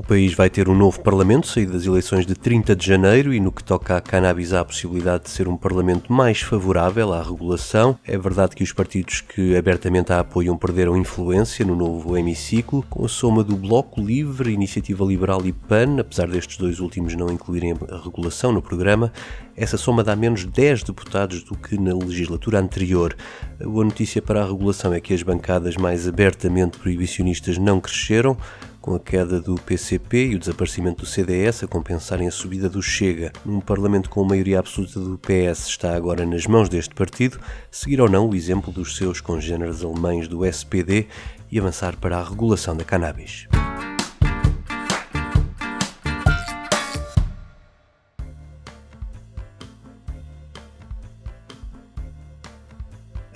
O país vai ter um novo Parlamento, saído das eleições de 30 de janeiro, e no que toca à cannabis, há a possibilidade de ser um Parlamento mais favorável à regulação. É verdade que os partidos que abertamente a apoiam perderam influência no novo hemiciclo, com a soma do Bloco Livre, Iniciativa Liberal e PAN, apesar destes dois últimos não incluírem a regulação no programa, essa soma dá menos 10 deputados do que na legislatura anterior. A boa notícia para a regulação é que as bancadas mais abertamente proibicionistas não cresceram com a queda do PCP e o desaparecimento do CDS a compensarem a subida do Chega. Um Parlamento com maioria absoluta do PS está agora nas mãos deste partido, seguir ou não o exemplo dos seus congêneres alemães do SPD e avançar para a regulação da cannabis.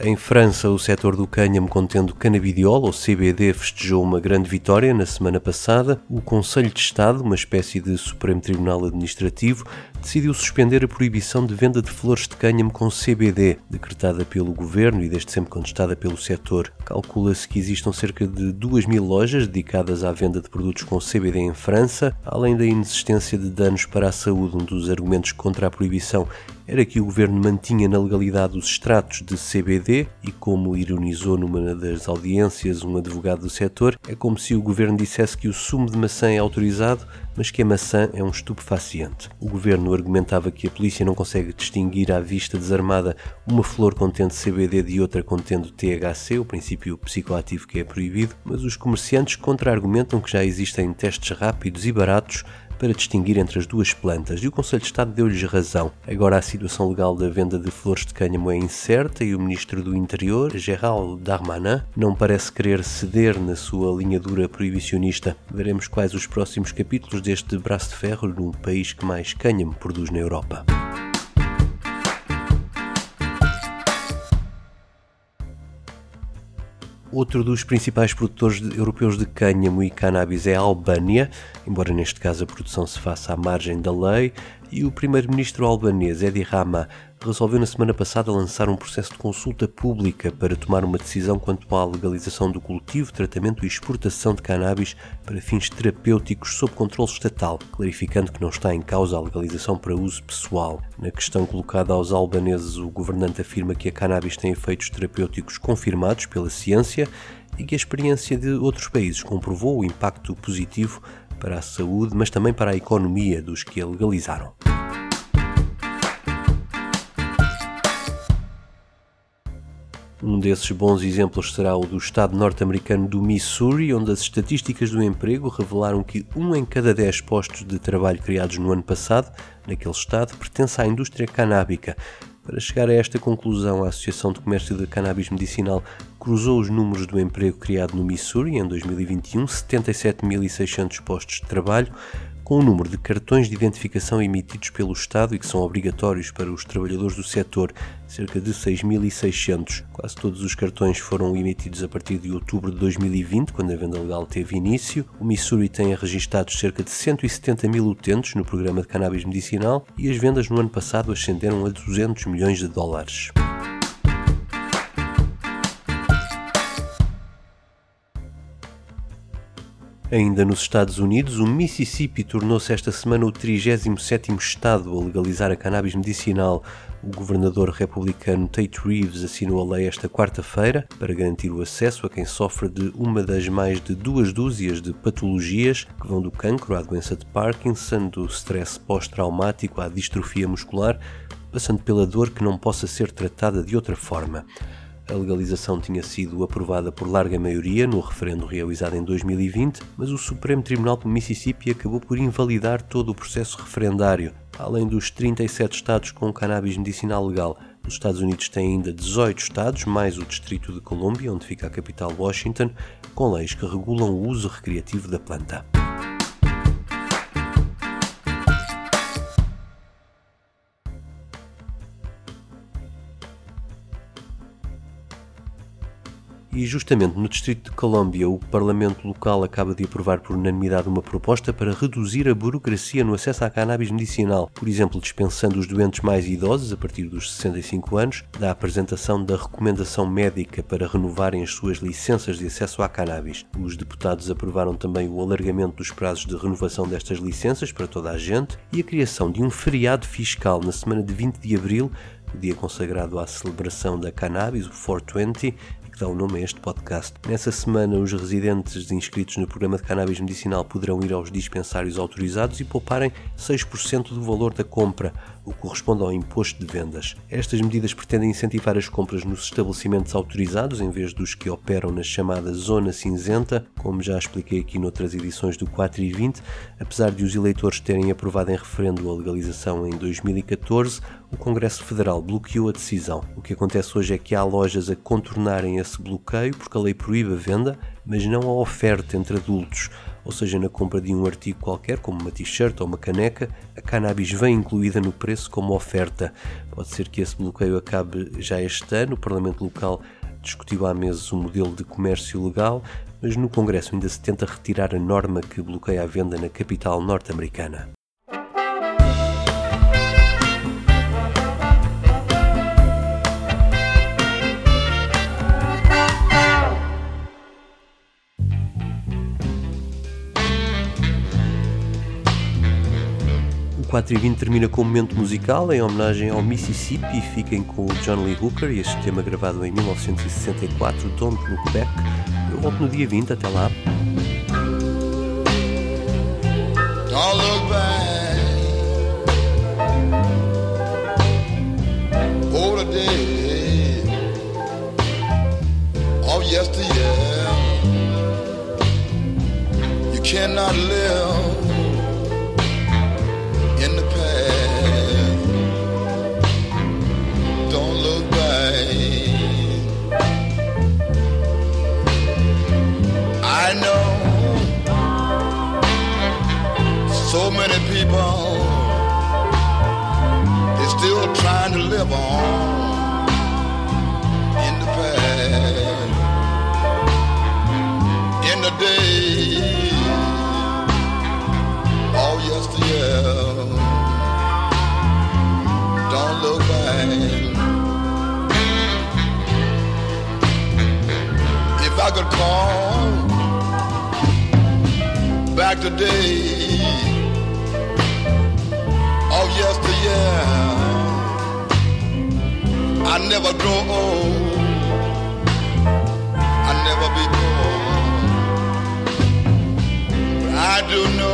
Em França, o setor do cânhamo contendo canabidiol, ou CBD, festejou uma grande vitória na semana passada. O Conselho de Estado, uma espécie de Supremo Tribunal Administrativo, decidiu suspender a proibição de venda de flores de cânhamo com CBD, decretada pelo governo e desde sempre contestada pelo setor. Calcula-se que existam cerca de 2 mil lojas dedicadas à venda de produtos com CBD em França, além da inexistência de danos para a saúde. Um dos argumentos contra a proibição era que o governo mantinha na legalidade os extratos de CBD e, como ironizou numa das audiências um advogado do setor, é como se o governo dissesse que o sumo de maçã é autorizado, mas que a maçã é um estupefaciente. O governo argumentava que a polícia não consegue distinguir à vista desarmada uma flor contendo CBD de outra contendo THC, o princípio psicoativo que é proibido, mas os comerciantes contra-argumentam que já existem testes rápidos e baratos para distinguir entre as duas plantas e o Conselho de Estado deu-lhes razão. Agora a situação legal da venda de flores de cânhamo é incerta e o Ministro do Interior, Gerald Darmanin, não parece querer ceder na sua linha dura proibicionista. Veremos quais os próximos capítulos deste braço de ferro no país que mais cânhamo produz na Europa. Outro dos principais produtores de, europeus de cânhamo e cannabis é a Albânia, embora neste caso a produção se faça à margem da lei, e o primeiro-ministro albanês Edi Rama resolveu na semana passada lançar um processo de consulta pública para tomar uma decisão quanto à legalização do cultivo, tratamento e exportação de cannabis para fins terapêuticos sob controle estatal, clarificando que não está em causa a legalização para uso pessoal. Na questão colocada aos albaneses, o governante afirma que a cannabis tem efeitos terapêuticos confirmados pela ciência e que a experiência de outros países comprovou o impacto positivo para a saúde, mas também para a economia dos que a legalizaram. Um desses bons exemplos será o do estado norte-americano do Missouri, onde as estatísticas do emprego revelaram que um em cada dez postos de trabalho criados no ano passado, naquele estado, pertence à indústria canábica. Para chegar a esta conclusão, a Associação de Comércio de Cannabis Medicinal cruzou os números do emprego criado no Missouri em 2021, 77.600 postos de trabalho, com o número de cartões de identificação emitidos pelo Estado e que são obrigatórios para os trabalhadores do setor, cerca de 6.600. Quase todos os cartões foram emitidos a partir de outubro de 2020, quando a venda legal teve início. O Missouri tem registrado cerca de 170 mil utentes no programa de cannabis medicinal e as vendas no ano passado ascenderam a 200 milhões de dólares. Ainda nos Estados Unidos, o Mississippi tornou-se esta semana o 37º estado a legalizar a cannabis medicinal. O governador republicano Tate Reeves assinou a lei esta quarta-feira para garantir o acesso a quem sofre de uma das mais de duas dúzias de patologias que vão do cancro à doença de Parkinson, do stress pós-traumático à distrofia muscular, passando pela dor que não possa ser tratada de outra forma. A legalização tinha sido aprovada por larga maioria no referendo realizado em 2020, mas o Supremo Tribunal do Mississippi acabou por invalidar todo o processo referendário. Além dos 37 estados com cannabis medicinal legal, os Estados Unidos têm ainda 18 estados, mais o Distrito de Colômbia, onde fica a capital Washington, com leis que regulam o uso recreativo da planta. E justamente no Distrito de Colômbia, o Parlamento local acaba de aprovar por unanimidade uma proposta para reduzir a burocracia no acesso à cannabis medicinal, por exemplo, dispensando os doentes mais idosos, a partir dos 65 anos, da apresentação da recomendação médica para renovarem as suas licenças de acesso à cannabis. Os deputados aprovaram também o alargamento dos prazos de renovação destas licenças para toda a gente e a criação de um feriado fiscal na semana de 20 de abril dia consagrado à celebração da cannabis, o 420, que dá o nome a este podcast. Nessa semana, os residentes inscritos no programa de cannabis medicinal poderão ir aos dispensários autorizados e pouparem 6% do valor da compra o que corresponde ao imposto de vendas. Estas medidas pretendem incentivar as compras nos estabelecimentos autorizados em vez dos que operam na chamada zona cinzenta, como já expliquei aqui noutras edições do 4 e 20. Apesar de os eleitores terem aprovado em referendo a legalização em 2014, o Congresso Federal bloqueou a decisão. O que acontece hoje é que há lojas a contornarem esse bloqueio porque a lei proíbe a venda, mas não a oferta entre adultos ou seja, na compra de um artigo qualquer, como uma t-shirt ou uma caneca, a cannabis vem incluída no preço como oferta. Pode ser que esse bloqueio acabe já este ano. O Parlamento Local discutiu há meses o um modelo de comércio legal, mas no Congresso ainda se tenta retirar a norma que bloqueia a venda na capital norte-americana. O 4 e 20 termina com um momento musical em homenagem ao Mississippi. Fiquem com o John Lee Hooker e este tema gravado em 1964, Don't Look Back. Eu volto no dia 20, até lá. Don't look back the day of yesteryear. You cannot live people, they're still trying to live on in the past. In the day, oh yesteryear, don't look back. If I could call back today yeah. I never grow old. I never be gone. But I do know.